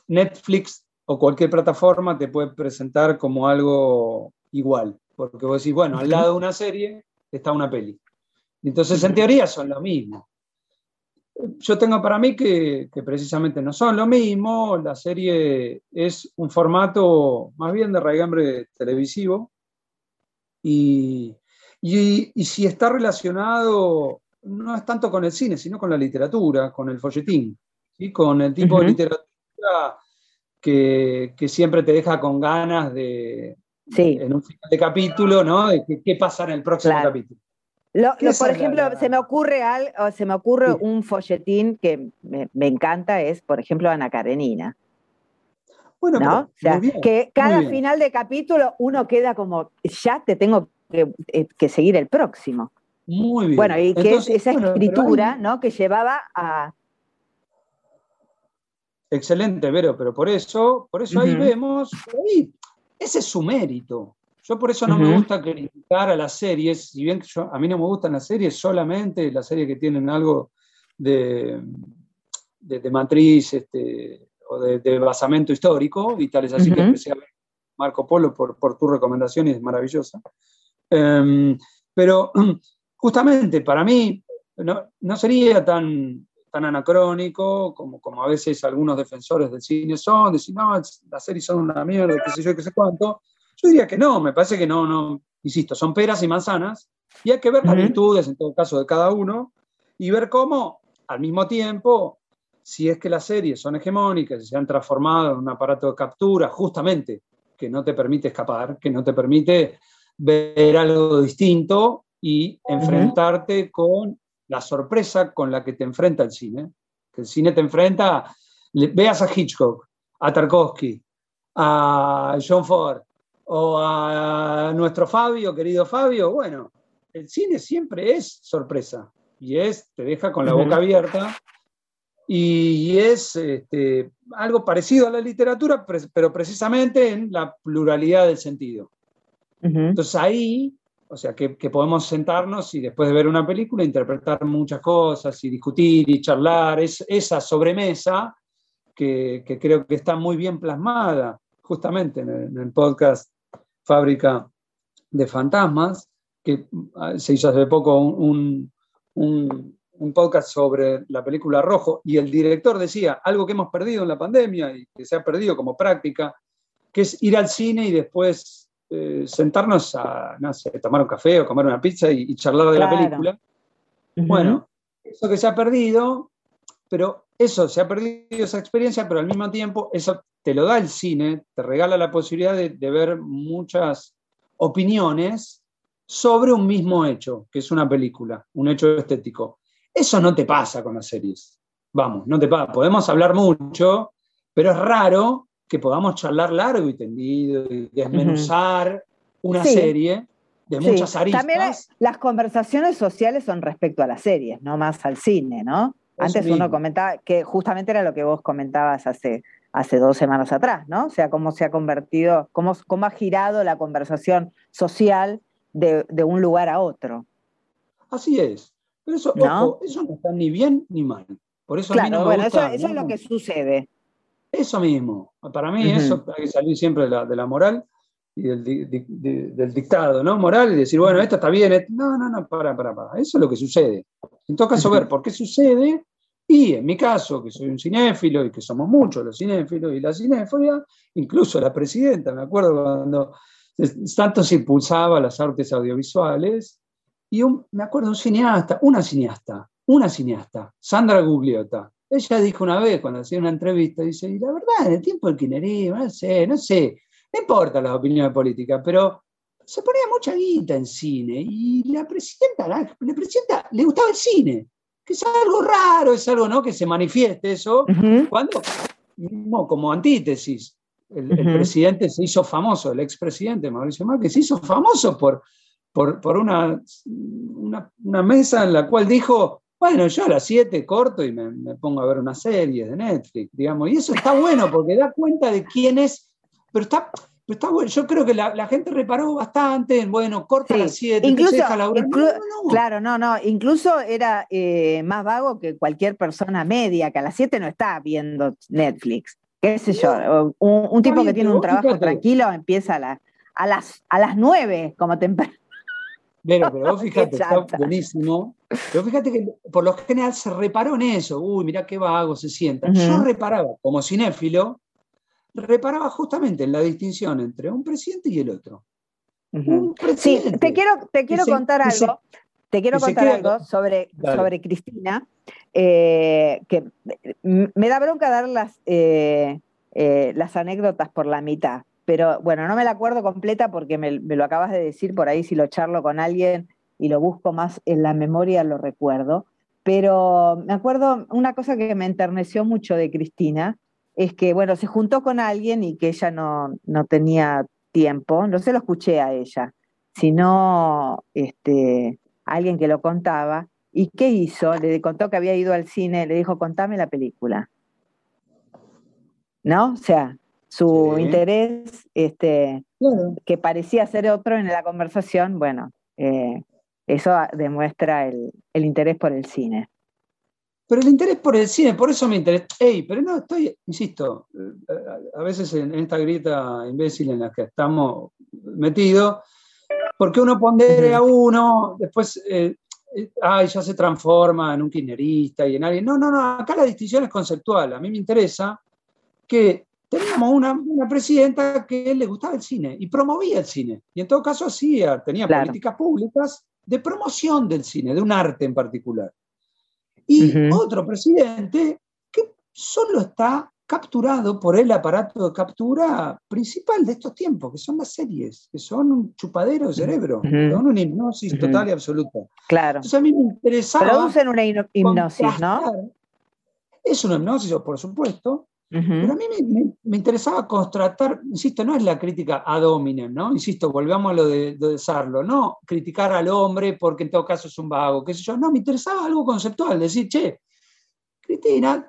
Netflix o cualquier plataforma te puede presentar como algo igual. Porque vos decís, bueno, al lado de una serie está una peli. Entonces, en teoría son lo mismo. Yo tengo para mí que, precisamente no son lo mismo. La serie es un formato más bien de raigambre televisivo. Y, y si está relacionado, no es tanto con el cine, sino con la literatura, con el folletín con el tipo de literatura que, siempre te deja con ganas de, en un final de capítulo, ¿no? De qué, pasa en el próximo capítulo. Por ejemplo, se me ocurre algo, se me ocurre un folletín que me, encanta, es, por ejemplo, Ana Karenina. Bueno, ¿no? que cada final de capítulo uno queda como, ya te tengo que, eh, seguir el próximo. Muy bien. Bueno, y que es esa escritura, ¿no? Que llevaba a, Excelente, Vero, pero por eso, por eso ahí vemos, ahí, ese es su mérito. Yo por eso no me gusta criticar a las series, si bien a mí no me gustan las series, solamente las series que tienen algo de, de, matriz este, o de, basamento histórico, y tal es así que empecé a ver Marco Polo por, por tu recomendación y es maravillosa. Em, pero justamente para mí no, no sería tan, tan anacrónico como, como a veces algunos defensores del cine son, decir, no, las series son una mierda, qué sé yo, qué sé cuánto. Yo diría que no, me parece que no, no, insisto, son peras y manzanas y hay que ver las virtudes en todo caso de cada uno y ver cómo al mismo tiempo, si es que las series son hegemónicas y se han transformado en un aparato de captura justamente que no te permite escapar, que no te permite ver algo distinto y enfrentarte con la sorpresa con la que te enfrenta el cine. Que el cine te enfrenta, veas a Hitchcock, a Tarkovsky, a John Ford o a nuestro Fabio, querido Fabio, bueno, el cine siempre es sorpresa y es, te deja con la boca abierta y es este, algo parecido a la literatura, pero precisamente en la pluralidad del sentido. Entonces ahí o sea, que, podemos sentarnos y después de ver una película interpretar muchas cosas y discutir y charlar. Es esa sobremesa que, creo que está muy bien plasmada justamente en el, podcast Fábrica de Fantasmas, que ah, se hizo hace poco un, un, podcast sobre la película Rojo y el director decía algo que hemos perdido en la pandemia y que se ha perdido como práctica, que es ir al cine y después eh, sentarnos a, no sé, tomar un café o comer una pizza y, charlar de la película. Bueno, eso que se ha perdido, pero eso, se ha perdido esa experiencia, pero al mismo tiempo eso te lo da el cine, te regala la posibilidad de, ver muchas opiniones sobre un mismo hecho, que es una película, un hecho estético. Eso no te pasa con las series. Vamos, no te pasa. Podemos hablar mucho, pero es raro que podamos charlar largo y tendido y desmenuzar una serie de muchas aristas. También las conversaciones sociales son respecto a las series, no más al cine, ¿no? Antes uno comentaba que justamente era lo que vos comentabas hace, hace dos semanas atrás, ¿no? O sea, cómo se ha convertido, cómo, cómo ha girado la conversación social de, un lugar a otro. Así es. Pero eso ¿No? eso no está ni bien ni mal. Por eso a mí no me bueno, eso, eso es lo que sucede. Eso mismo. Para mí eso hay que salir siempre de la, de la moral y del, del, dictado, ¿no? Moral y decir, bueno, esto está bien. No, no, no, para, para, para. Eso es lo que sucede. En todo caso, ver por qué sucede y en mi caso, que soy un cinéfilo y que somos muchos los cinéfilos y la cinéfilia, incluso la presidenta, me acuerdo cuando tanto se impulsaba las artes audiovisuales, y me acuerdo un cineasta, una cineasta, una cineasta, Sandra Gugliotta, ella dijo una vez cuando hacía una entrevista, dice, y la verdad, en el tiempo del kirchnerismo, no sé, no sé, no importa las opiniones políticas, pero se ponía mucha guita en cine y la presidenta, la, presidenta le gustaba el cine, que es algo raro, es algo ¿no? que se manifieste eso, cuando, como antítesis, el, presidente se hizo famoso, el expresidente Mauricio Macri se hizo famoso por, por, una, una, mesa en la cual dijo, bueno, yo a las 7 corto y me, pongo a ver una serie de Netflix, digamos. Y eso está bueno porque da cuenta de quién es, pero está, está bueno. Yo creo que la, gente reparó bastante en, bueno, corta a las 7, incluso, deja la Claro, no, no. Incluso era eh, más vago que cualquier persona media, que a las 7 no está viendo Netflix. ¿Qué sé yo? Un, tipo que tiene un trabajo tranquilo empieza a, a, las, a las 9 como temprano. Pero, pero vos fíjate, está buenísimo. Pero fíjate que por lo general se reparó en eso. Uy, mirá qué vago se sienta. Yo reparaba, como cinéfilo, reparaba justamente en la distinción entre un presidente y el otro. sí, te quiero, te quiero contar algo. te quiero contar algo sobre, sobre Cristina, eh, que me da bronca dar las, eh, eh, las anécdotas por la mitad pero bueno, no me la acuerdo completa porque me, lo acabas de decir, por ahí si lo charlo con alguien y lo busco más en la memoria lo recuerdo. Pero me acuerdo una cosa que me enterneció mucho de Cristina, es que, bueno, se juntó con alguien y que ella no, no tenía tiempo, no se lo escuché a ella, sino este, alguien que lo contaba. ¿Y qué hizo? Le contó que había ido al cine, le dijo, contame la película. ¿No? O sea, su interés, este, que parecía ser otro en la conversación, bueno, eh, eso demuestra el, interés por el cine. Pero el interés por el cine, por eso me interesa. Ey, pero no, estoy, insisto, eh, a veces en, esta grita imbécil en la que estamos metidos, porque uno pondere a uno, después, eh, ay, ya se transforma en un kirchnerista y en alguien. No, no, no, acá la distinción es conceptual. A mí me interesa que teníamos una, presidenta que le gustaba el cine y promovía el cine. Y en todo caso hacía, tenía políticas públicas de promoción del cine, de un arte en particular. Y otro presidente que solo está capturado por el aparato de captura principal de estos tiempos, que son las series, que son un chupadero de cerebro, son una hipnosis total y absoluta. Claro. Entonces a mí me interesaba... Producen una hipnosis, ¿no? Es una hipnosis, por supuesto, pero a mí me, interesaba constatar, insisto, no es la crítica ad hominem, ¿no? Insisto, volvamos a lo de, de Sarlo, no criticar al hombre porque en todo caso es un vago, qué sé yo, no, me interesaba algo conceptual, decir, che, Cristina,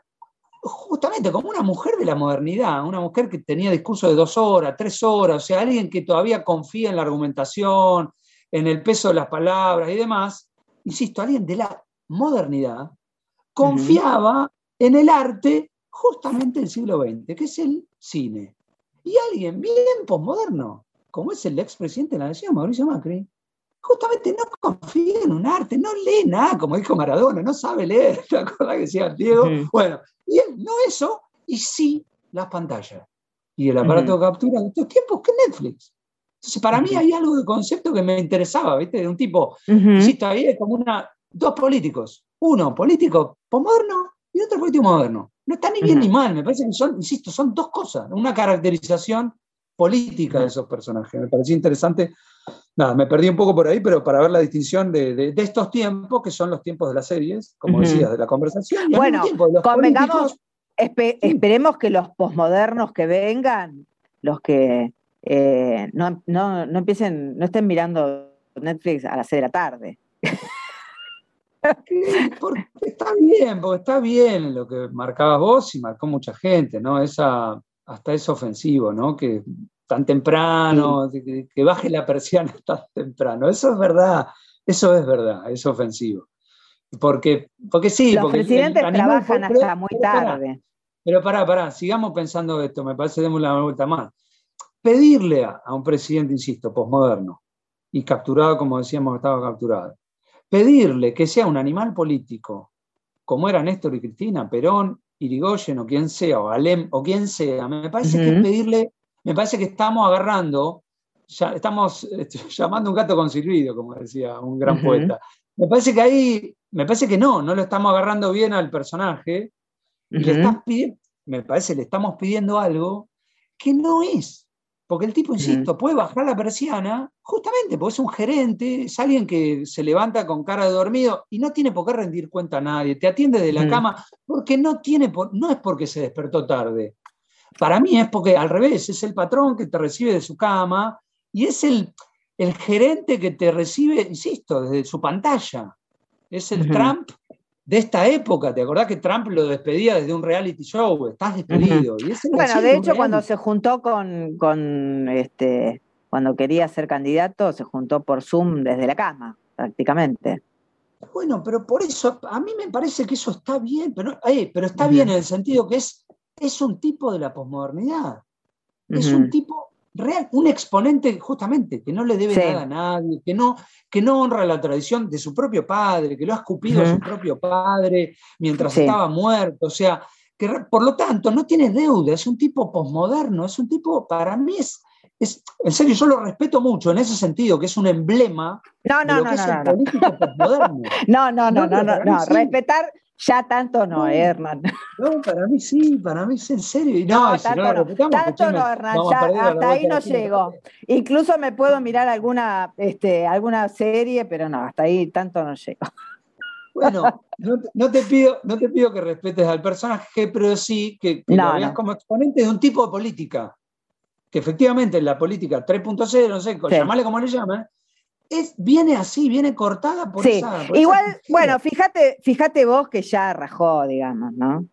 justamente como una mujer de la modernidad, una mujer que tenía discurso de dos horas, tres horas, o sea, alguien que todavía confía en la argumentación, en el peso de las palabras y demás, insisto, alguien de la modernidad, confiaba en el arte justamente el siglo XX, que es el cine. Y alguien bien posmoderno, como es el expresidente de la Nación, Mauricio Macri, justamente no confía en un arte, no lee nada, como dijo Maradona, no sabe leer, ¿te acuerdas que decía Diego? Bueno, y él no eso, y sí las pantallas. Y el aparato de captura de estos tiempos que Netflix. Entonces, para mí hay algo de concepto que me interesaba, ¿viste? De un tipo, insisto, ahí es como una, dos políticos. Uno político posmoderno y otro político moderno. No está ni bien ni mal, me parece que son, insisto, son dos cosas. Una caracterización política de esos personajes. Me pareció interesante nada, me perdí un poco por ahí, pero para ver la distinción de, estos tiempos, que son los tiempos de las series, como decías, de la conversación. bueno, convengamos, esperemos que los posmodernos que vengan, los que eh, no, empiecen, no estén mirando Netflix a las 6 de la tarde. Porque está bien, porque está bien lo que marcabas vos y marcó mucha gente, ¿no? Esa, hasta es ofensivo, ¿no? Que tan temprano, que, baje la persiana tan temprano. Eso es verdad, eso es verdad, es ofensivo. Porque, porque sí, los presidentes trabajan hasta muy tarde. Pero pará, pará, sigamos pensando esto, me parece demos la vuelta más. Pedirle a, un presidente, insisto, posmoderno, y capturado como decíamos estaba capturado, pedirle que sea un animal político, como era Néstor y Cristina, Perón, Irigoyen o quien sea, o Alem o quien sea, me parece que pedirle me parece que estamos agarrando, ya, estamos este, llamando un gato con silbido, como decía un gran poeta. Me parece que ahí, me parece que no, no lo estamos agarrando bien al personaje. y le estás pidiendo, me parece, le estamos pidiendo algo que no es. Porque el tipo, insisto, puede bajar la persiana justamente porque es un gerente, es alguien que se levanta con cara de dormido y no tiene por qué rendir cuenta a nadie, te atiende de la cama porque no tiene, no es porque se despertó tarde, para mí es porque al revés, es el patrón que te recibe de su cama y es el, el gerente que te recibe, insisto, desde su pantalla. Es el Trump de esta época. ¿Te acordás que Trump lo despedía desde un reality show? Estás despedido. bueno, de hecho, cuando se juntó con, con este, cuando quería ser candidato, se juntó por Zoom desde la cama, prácticamente. Bueno, pero por eso, a mí me parece que eso está bien, pero, eh, pero está bien en el sentido que es es un tipo de la posmodernidad. Es un tipo real, un exponente justamente que no le debe nada a nadie, que no, que no honra la tradición de su propio padre, que lo ha escupido a su propio padre mientras estaba muerto. O sea, que por lo tanto no tiene deuda, es un tipo posmoderno, es un tipo, para mí es, es, en serio, yo lo respeto mucho en ese sentido, que es un emblema no, no, de lo que es el político posmoderno. No, no, no, no, no, no, respetar ya tanto no, Hernán. No, para mí sí, para mí sí, en serio. no, tanto no, tanto no Hernán, ya, hasta ahí no llego. Incluso me puedo mirar alguna, este, alguna serie, pero no, hasta ahí tanto no llego. Bueno, no, te pido, no te pido que respetes al personaje, pero sí que, lo veas como exponente de un tipo de política. Que efectivamente en la política 3.0, no sé, llamarle como le llaman, viene así, viene cortada por sí. esa. Igual, bueno, fíjate, fíjate vos que ya rajó, digamos, ¿no?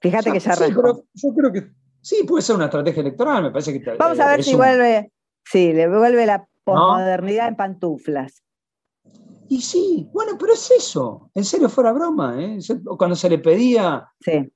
fíjate que ya rajó. yo creo que sí, puede ser una estrategia electoral, me parece que. Vamos a ver si vuelve. Sí, le vuelve la posmodernidad en pantuflas. Y sí, bueno, pero es eso, en serio fuera broma, ¿eh? Cuando se le pedía sí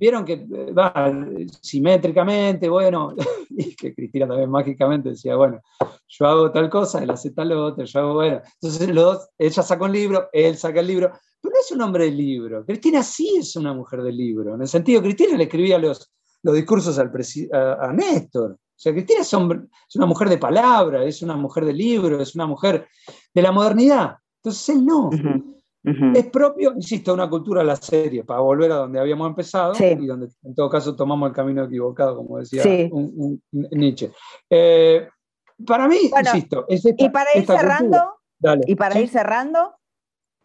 vieron que eh, va simétricamente, bueno, y que Cristina también mágicamente decía, bueno, yo hago tal cosa, él hace tal otra, yo hago, bueno. Entonces los dos, ella saca un libro, él saca el libro, pero no es un hombre del libro. Cristina sí es una mujer del libro, en el sentido, Cristina le escribía los, los discursos al a, Néstor. O sea, Cristina es, es, una mujer de palabra, es una mujer de libro, es una mujer de la modernidad. Entonces él no. Es propio, insisto, una cultura de la serie, para volver a donde habíamos empezado y donde en todo caso tomamos el camino equivocado, como decía Nietzsche. Eh, para mí, insisto, es esta, y para ir cerrando, y para ir cerrando,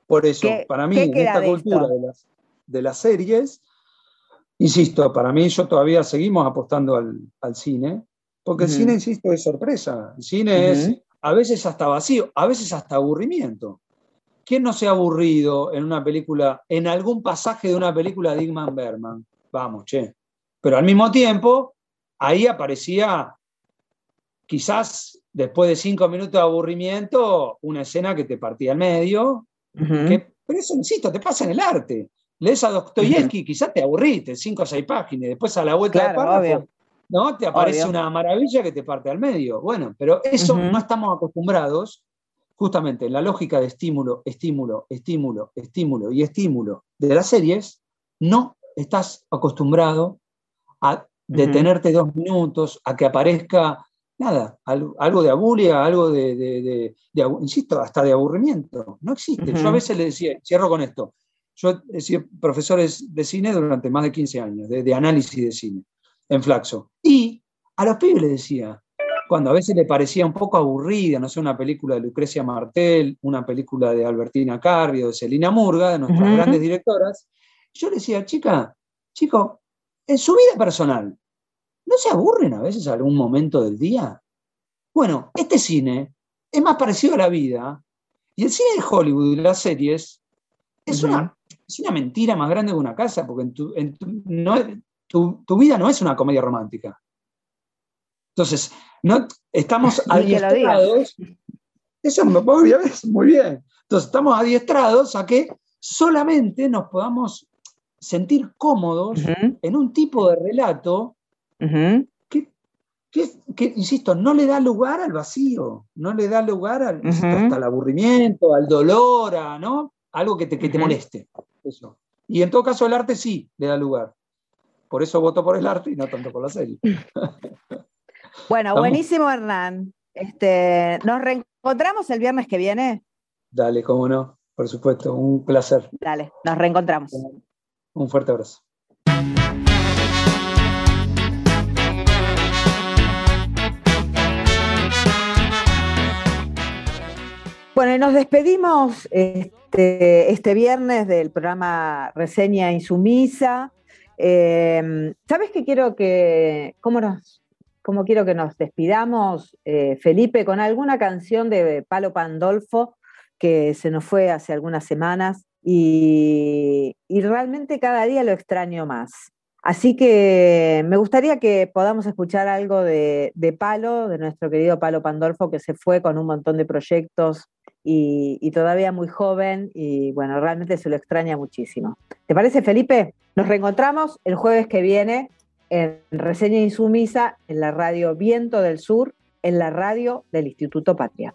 por eso, para mí, esta cultura de las, series, insisto, para mí yo todavía seguimos apostando al, cine, porque el cine, insisto, es sorpresa. El cine es a veces hasta vacío, a veces hasta aburrimiento. ¿Quién no se ha aburrido en una película, en algún pasaje de una película de Ingmar Bergman? Vamos, che. Pero al mismo tiempo, ahí aparecía, quizás después de cinco minutos de aburrimiento, una escena que te partía al medio. pero eso, insisto, te pasa en el arte. Lees a Dostoyevsky, quizás te aburriste, cinco o seis páginas, después a la vuelta de párrafo, ¿no? Te aparece una maravilla que te parte al medio. Bueno, pero eso no estamos acostumbrados justamente en la lógica de estímulo, estímulo, estímulo, estímulo y estímulo de las series, no estás acostumbrado a detenerte dos minutos, a que aparezca nada, algo, de abulia, algo de, insisto, hasta de aburrimiento. No existe. Yo a veces le decía, cierro con esto, yo he sido profesores de cine durante más de 15 años, de, análisis de cine, en Flaxo. Y a los pibes les decía, cuando a veces le parecía un poco aburrida, no sé, una película de Lucrecia Martel, una película de Albertina Carrio, de Celina Murga, de nuestras grandes directoras, yo le decía, chica, chico, en su vida personal, ¿no se aburren a veces algún momento del día? Bueno, este cine es más parecido a la vida, y el cine de Hollywood y las series es, una, es una mentira más grande que una casa, porque en no, tu vida no es una comedia romántica. Entonces, no, estamos adiestrados. Eso me muy bien. Entonces, estamos adiestrados a que solamente nos podamos sentir cómodos en un tipo de relato que, que, insisto, no le da lugar al vacío, no le da lugar al, hasta al aburrimiento, al dolor, a ¿no? algo que te, que te moleste. Eso. Y en todo caso, el arte sí le da lugar. Por eso voto por el arte y no tanto por la serie. Bueno, buenísimo, Hernán. Este, ¿Nos reencontramos el viernes que viene? Dale, cómo no, por supuesto, un placer. Dale, nos reencontramos. Un fuerte abrazo. Bueno, y nos despedimos este, este, viernes del programa Reseña Insumisa. Eh, ¿Sabes qué quiero que, cómo nos como quiero que nos despidamos, eh, Felipe, con alguna canción de Palo Pandolfo que se nos fue hace algunas semanas y, realmente cada día lo extraño más. Así que me gustaría que podamos escuchar algo de, Palo, de nuestro querido Palo Pandolfo, que se fue con un montón de proyectos y, y, todavía muy joven y bueno, realmente se lo extraña muchísimo. ¿Te parece, Felipe? Nos reencontramos el jueves que viene en Reseña Insumisa, en la radio Viento del Sur, en la radio del Instituto Patria.